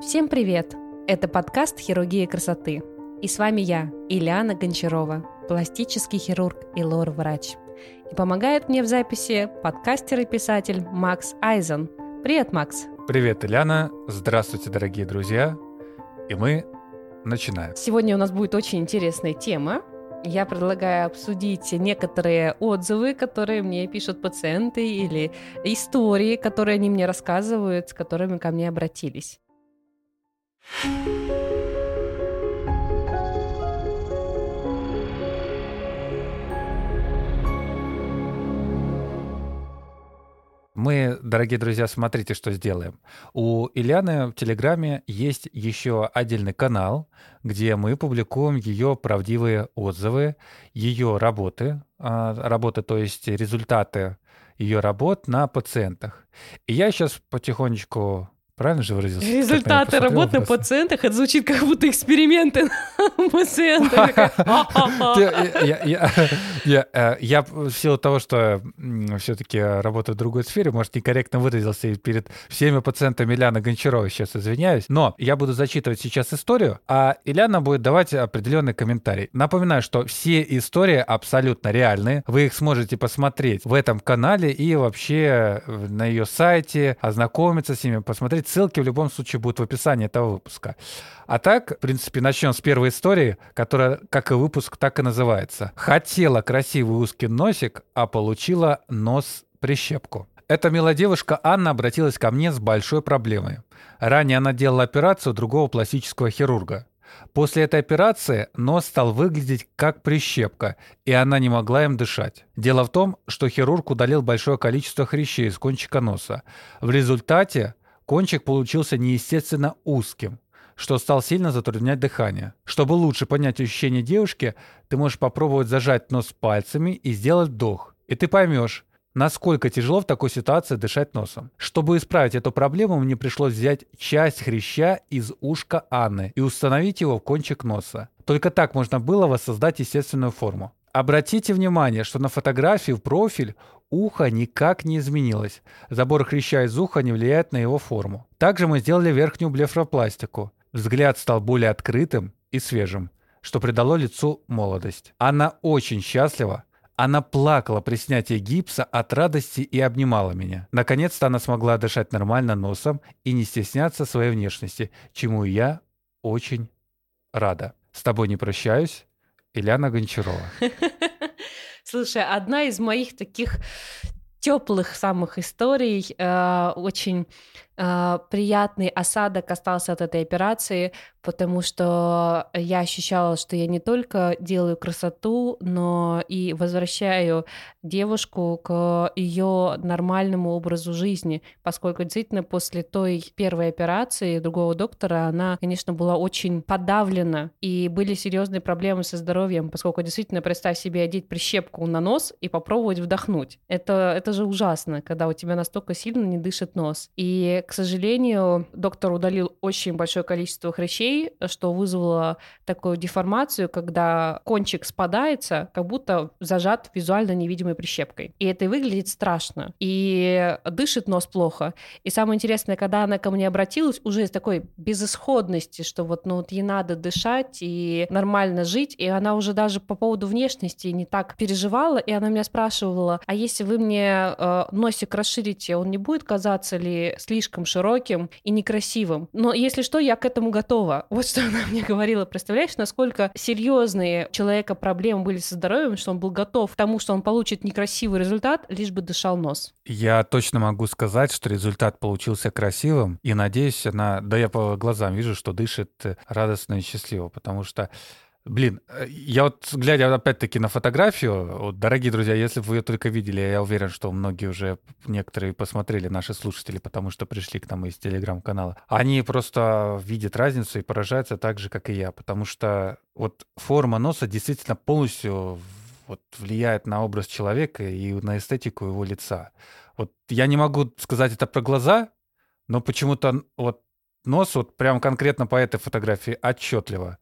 Всем привет! Это подкаст «Хирургия красоты». И с вами я, Ильяна Гончарова, пластический хирург и лор-врач. И помогает мне в записи подкастер и писатель Макс Айзен. Привет, Макс! Привет, Ильяна! Здравствуйте, дорогие друзья! И мы начинаем. Сегодня у нас будет очень интересная тема. Я предлагаю обсудить некоторые отзывы, которые мне пишут пациенты, или истории, которые они мне рассказывают, с которыми ко мне обратились. Мы, дорогие друзья, смотрите, что сделаем. У Ильяны в Телеграме есть еще отдельный канал, где мы публикуем ее правдивые отзывы, ее работы, а, работы, то есть результаты ее работ на пациентах. И я сейчас потихонечку Правильно же выразился? Результаты работ на пациентах, это звучит как будто эксперименты на пациентах. Я в силу того, что все-таки работаю в другой сфере, может, некорректно выразился и перед всеми пациентами Ильяна Гончарова сейчас извиняюсь, но я буду зачитывать сейчас историю, а Ильяна будет давать определенный комментарий. Напоминаю, что все истории абсолютно реальные, вы их сможете посмотреть в этом канале и вообще на ее сайте, ознакомиться с ними, посмотреть Ссылки в любом случае будут в описании этого выпуска. А так, в принципе, начнем с первой истории, которая, как и выпуск, так и называется. Хотела красивый узкий носик, а получила нос-прищепку. Эта милая девушка Анна обратилась ко мне с большой проблемой. Ранее она делала операцию другого пластического хирурга. После этой операции нос стал выглядеть как прищепка, и она не могла им дышать. Дело в том, что хирург удалил большое количество хрящей из кончика носа. В результате Кончик получился неестественно узким, что стал сильно затруднять дыхание. Чтобы лучше понять ощущение девушки, ты можешь попробовать зажать нос пальцами и сделать вдох. И ты поймешь, насколько тяжело в такой ситуации дышать носом. Чтобы исправить эту проблему, мне пришлось взять часть хряща из ушка Анны и установить его в кончик носа. Только так можно было воссоздать естественную форму. Обратите внимание, что на фотографии в профиль ухо никак не изменилось. Забор хряща из уха не влияет на его форму. Также мы сделали верхнюю блефропластику. Взгляд стал более открытым и свежим, что придало лицу молодость. Она очень счастлива. Она плакала при снятии гипса от радости и обнимала меня. Наконец-то она смогла дышать нормально носом и не стесняться своей внешности, чему я очень рада. С тобой не прощаюсь. Ильяна Гончарова. Слушай, одна из моих таких теплых самых историй, э, очень приятный осадок остался от этой операции, потому что я ощущала, что я не только делаю красоту, но и возвращаю девушку к ее нормальному образу жизни, поскольку действительно после той первой операции другого доктора она, конечно, была очень подавлена, и были серьезные проблемы со здоровьем, поскольку действительно, представь себе одеть прищепку на нос и попробовать вдохнуть. Это, это же ужасно, когда у тебя настолько сильно не дышит нос. И, к сожалению, доктор удалил очень большое количество хрящей, что вызвало такую деформацию, когда кончик спадается, как будто зажат визуально невидимой прищепкой. И это выглядит страшно. И дышит нос плохо. И самое интересное, когда она ко мне обратилась, уже из такой безысходности, что вот, ну, вот ей надо дышать и нормально жить, и она уже даже по поводу внешности не так переживала, и она меня спрашивала, а если вы мне э, носик расширите, он не будет казаться ли слишком широким и некрасивым? Но если что, я к этому готова. Вот что она мне говорила. Представляешь, насколько серьезные человека проблемы были со здоровьем, что он был готов к тому, что он получит некрасивый результат, лишь бы дышал нос. Я точно могу сказать, что результат получился красивым, и надеюсь, она, да я по глазам вижу, что дышит радостно и счастливо, потому что Блин, э, я вот, глядя опять-таки на фотографию, вот, дорогие друзья, если вы ее только видели, я уверен, что многие уже, некоторые посмотрели, наши слушатели, потому что пришли к нам из телеграм-канала, они просто видят разницу и поражаются так же, как и я, потому что вот форма носа действительно полностью вот, влияет на образ человека и на эстетику его лица. Вот я не могу сказать это про глаза, но почему-то вот нос вот прям конкретно по этой фотографии отчетливо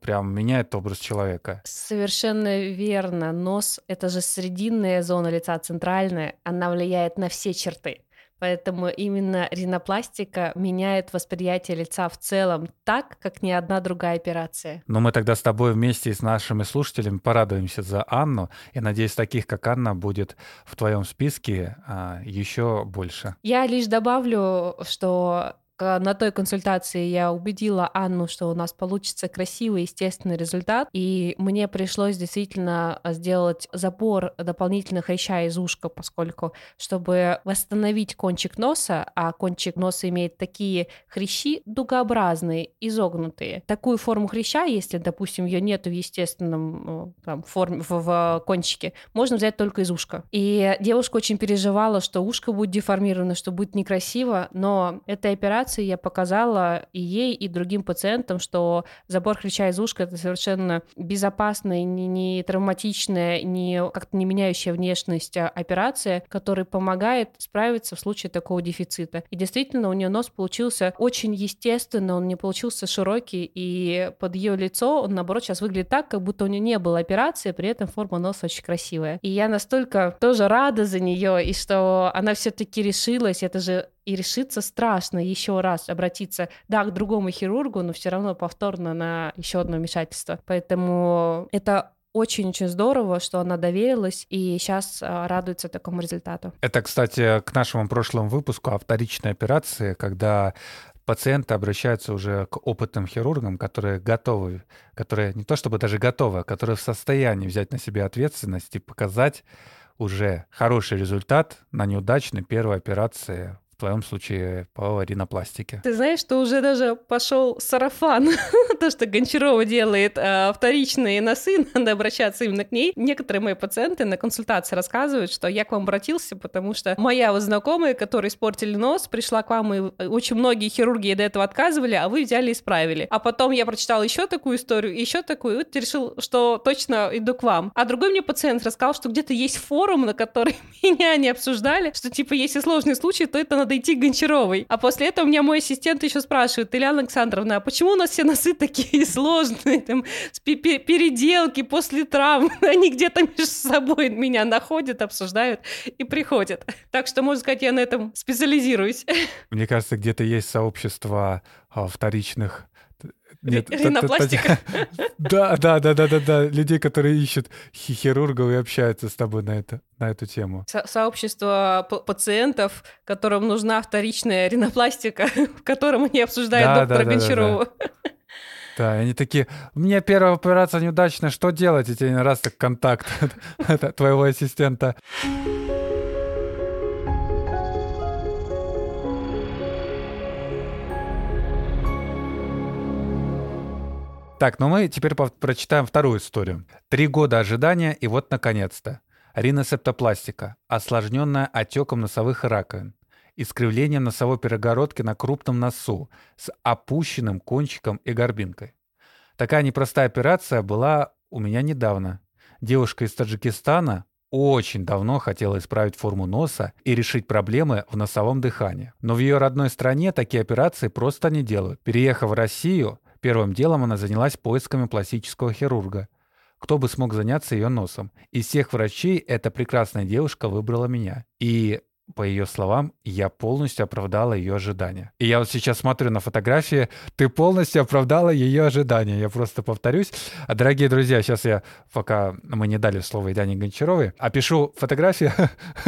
прям меняет образ человека. Совершенно верно. Нос — это же срединная зона лица, центральная. Она влияет на все черты. Поэтому именно ринопластика меняет восприятие лица в целом так, как ни одна другая операция. Но мы тогда с тобой вместе с нашими слушателями порадуемся за Анну. И надеюсь, таких, как Анна, будет в твоем списке а, еще больше. Я лишь добавлю, что на той консультации я убедила Анну, что у нас получится красивый, естественный результат, и мне пришлось действительно сделать забор дополнительных хряща из ушка, поскольку, чтобы восстановить кончик носа, а кончик носа имеет такие хрящи дугообразные, изогнутые. Такую форму хряща, если, допустим, ее нету в естественном ну, там, форме, в, в кончике, можно взять только из ушка. И девушка очень переживала, что ушко будет деформировано, что будет некрасиво, но эта операция операции я показала и ей, и другим пациентам, что забор хряща из ушка — это совершенно безопасная, не, не травматичная, не как-то не меняющая внешность а операция, которая помогает справиться в случае такого дефицита. И действительно, у нее нос получился очень естественно, он не получился широкий, и под ее лицо он, наоборот, сейчас выглядит так, как будто у нее не было операции, при этом форма носа очень красивая. И я настолько тоже рада за нее, и что она все-таки решилась, это же и решиться страшно еще раз обратиться, да, к другому хирургу, но все равно повторно на еще одно вмешательство. Поэтому это очень-очень здорово, что она доверилась и сейчас а, радуется такому результату. Это, кстати, к нашему прошлому выпуску о вторичной операции, когда пациенты обращаются уже к опытным хирургам, которые готовы, которые не то чтобы даже готовы, а которые в состоянии взять на себя ответственность и показать уже хороший результат на неудачной первой операции в твоем случае по ринопластике. Ты знаешь, что уже даже пошел сарафан, то, что Гончарова делает а, вторичные носы, надо обращаться именно к ней. Некоторые мои пациенты на консультации рассказывают, что я к вам обратился, потому что моя вот знакомая, которая испортили нос, пришла к вам, и очень многие хирурги до этого отказывали, а вы взяли и исправили. А потом я прочитала еще такую историю, еще такую, и вот решил, что точно иду к вам. А другой мне пациент рассказал, что где-то есть форум, на который меня не обсуждали, что типа если сложный случай, то это надо идти к Гончаровой. А после этого у меня мой ассистент еще спрашивает, Илья Александровна, а почему у нас все носы такие сложные, там, переделки после травм, они где-то между собой меня находят, обсуждают и приходят. Так что, можно сказать, я на этом специализируюсь. Мне кажется, где-то есть сообщество а, вторичных нет, Ринопластика? Да, да, да, да, да, да. Людей, которые ищут хирургов и общаются с тобой на, это, на эту тему. Со сообщество пациентов, которым нужна вторичная ринопластика, в котором они обсуждают да, доктора да. Да, да, да. Да, они такие, меня первая операция неудачная, что делать? И тебе раз так контакт твоего ассистента. Так, ну мы теперь прочитаем вторую историю. Три года ожидания, и вот наконец-то. Риносептопластика, осложненная отеком носовых раковин, искривление носовой перегородки на крупном носу с опущенным кончиком и горбинкой. Такая непростая операция была у меня недавно. Девушка из Таджикистана очень давно хотела исправить форму носа и решить проблемы в носовом дыхании. Но в ее родной стране такие операции просто не делают. Переехав в Россию, Первым делом она занялась поисками пластического хирурга. Кто бы смог заняться ее носом? Из всех врачей эта прекрасная девушка выбрала меня. И по ее словам, я полностью оправдала ее ожидания. И я вот сейчас смотрю на фотографии, ты полностью оправдала ее ожидания. Я просто повторюсь. А, дорогие друзья, сейчас я, пока мы не дали слово Яне Гончаровой, опишу фотографию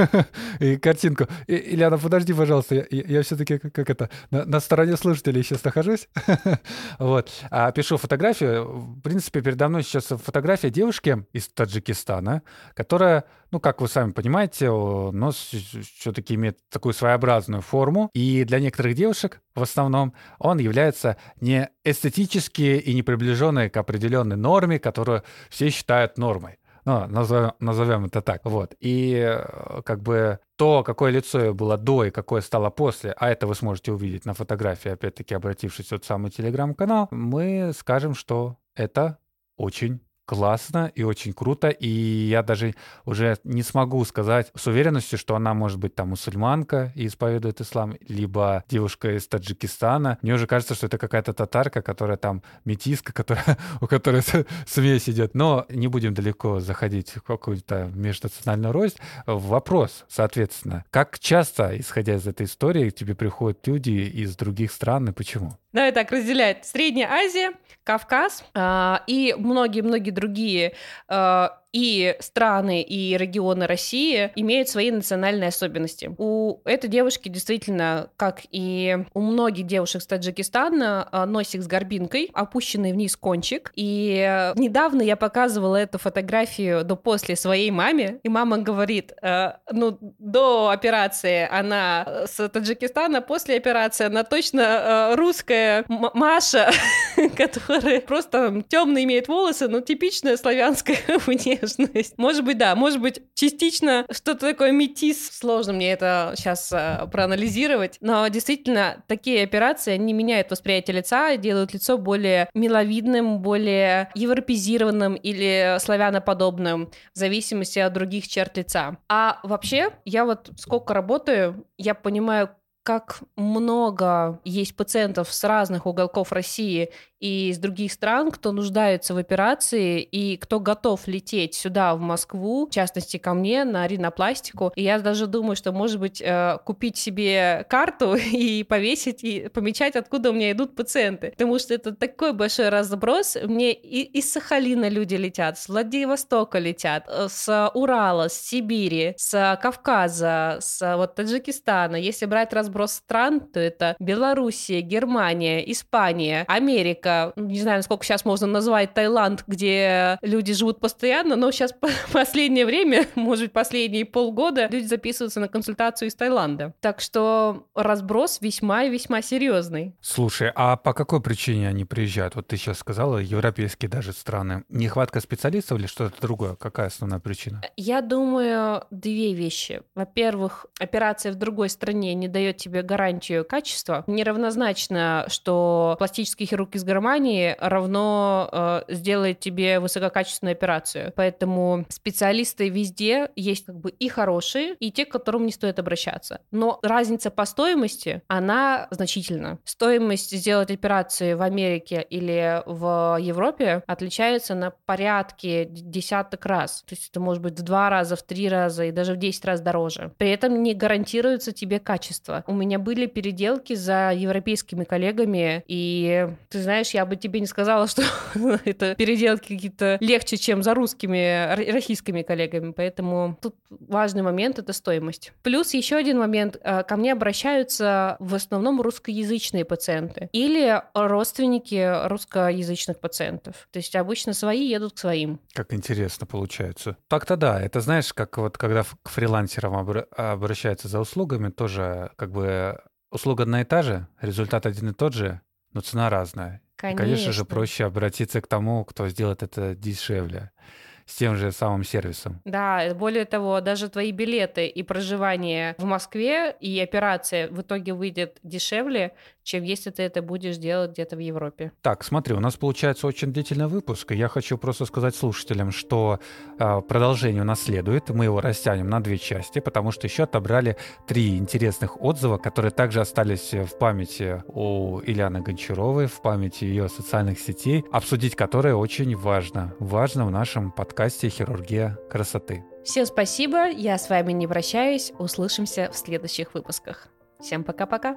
и картинку. Ильяна, подожди, пожалуйста, я, все-таки как это, на, на стороне слушателей сейчас нахожусь. вот. А опишу фотографию. В принципе, передо мной сейчас фотография девушки из Таджикистана, которая, ну, как вы сами понимаете, нос все-таки имеет такую своеобразную форму, и для некоторых девушек в основном он является не эстетически и не приближенной к определенной норме, которую все считают нормой. Ну, назовем, назовем это так. Вот. И э, как бы то, какое лицо было до и какое стало после, а это вы сможете увидеть на фотографии, опять-таки обратившись в тот самый телеграм-канал, мы скажем, что это очень классно и очень круто, и я даже уже не смогу сказать с уверенностью, что она может быть там мусульманка и исповедует ислам, либо девушка из Таджикистана. Мне уже кажется, что это какая-то татарка, которая там метиска, которая, у которой смесь идет. Но не будем далеко заходить в какую-то межнациональную рост. Вопрос, соответственно, как часто, исходя из этой истории, к тебе приходят люди из других стран и почему? Давай так разделяет. Средняя Азия, Кавказ э, и многие-многие другие э, и страны, и регионы России имеют свои национальные особенности. У этой девушки действительно, как и у многих девушек с Таджикистана, а, носик с горбинкой, опущенный вниз кончик. И недавно я показывала эту фотографию до-после своей маме, и мама говорит, э, ну, до операции она с Таджикистана, после операции она точно э, русская Маша, которая просто темно имеет волосы, но типичная славянская внешность внешность. Может быть, да, может быть, частично что-то такое метис. Сложно мне это сейчас а, проанализировать. Но действительно, такие операции, они меняют восприятие лица, делают лицо более миловидным, более европезированным или славяноподобным, в зависимости от других черт лица. А вообще, я вот сколько работаю, я понимаю, как много есть пациентов с разных уголков России и из других стран, кто нуждается в операции и кто готов лететь сюда, в Москву, в частности, ко мне на ринопластику. И я даже думаю, что, может быть, э, купить себе карту и повесить, и помечать, откуда у меня идут пациенты. Потому что это такой большой разброс. Мне и из Сахалина люди летят, с Владивостока летят, э, с Урала, с Сибири, с Кавказа, с вот Таджикистана. Если брать разброс стран, то это Белоруссия, Германия, Испания, Америка, Америка, не знаю, насколько сейчас можно назвать Таиланд, где люди живут постоянно, но сейчас последнее время, может быть, последние полгода, люди записываются на консультацию из Таиланда. Так что разброс весьма и весьма серьезный. Слушай, а по какой причине они приезжают? Вот ты сейчас сказала, европейские даже страны. Нехватка специалистов или что-то другое? Какая основная причина? Я думаю, две вещи. Во-первых, операция в другой стране не дает тебе гарантию качества. Неравнозначно, что пластический хирург из Германии равно э, сделает тебе высококачественную операцию. Поэтому специалисты везде есть как бы и хорошие, и те, к которым не стоит обращаться. Но разница по стоимости, она значительна. Стоимость сделать операции в Америке или в Европе отличается на порядке десяток раз. То есть это может быть в два раза, в три раза и даже в десять раз дороже. При этом не гарантируется тебе качество. У меня были переделки за европейскими коллегами, и ты знаешь, знаешь, я бы тебе не сказала, что это переделки какие-то легче, чем за русскими, российскими коллегами, поэтому тут важный момент — это стоимость. Плюс еще один момент. Э, ко мне обращаются в основном русскоязычные пациенты или родственники русскоязычных пациентов. То есть обычно свои едут к своим. Как интересно получается. Так-то да, это знаешь, как вот когда к фрилансерам обращаются за услугами, тоже как бы услуга одна и та же, результат один и тот же, но цена разная. Конечно. конечно же, проще обратиться к тому, кто сделает это дешевле с тем же самым сервисом. Да, более того, даже твои билеты и проживание в Москве и операция в итоге выйдет дешевле, чем если ты это будешь делать где-то в Европе. Так, смотри, у нас получается очень длительный выпуск, и я хочу просто сказать слушателям, что э, продолжение у нас следует, мы его растянем на две части, потому что еще отобрали три интересных отзыва, которые также остались в памяти у Ильяны Гончаровой, в памяти ее социальных сетей, обсудить которые очень важно. Важно в нашем подкасте «Хирургия красоты». Всем спасибо, я с вами не прощаюсь, услышимся в следующих выпусках. Всем пока-пока.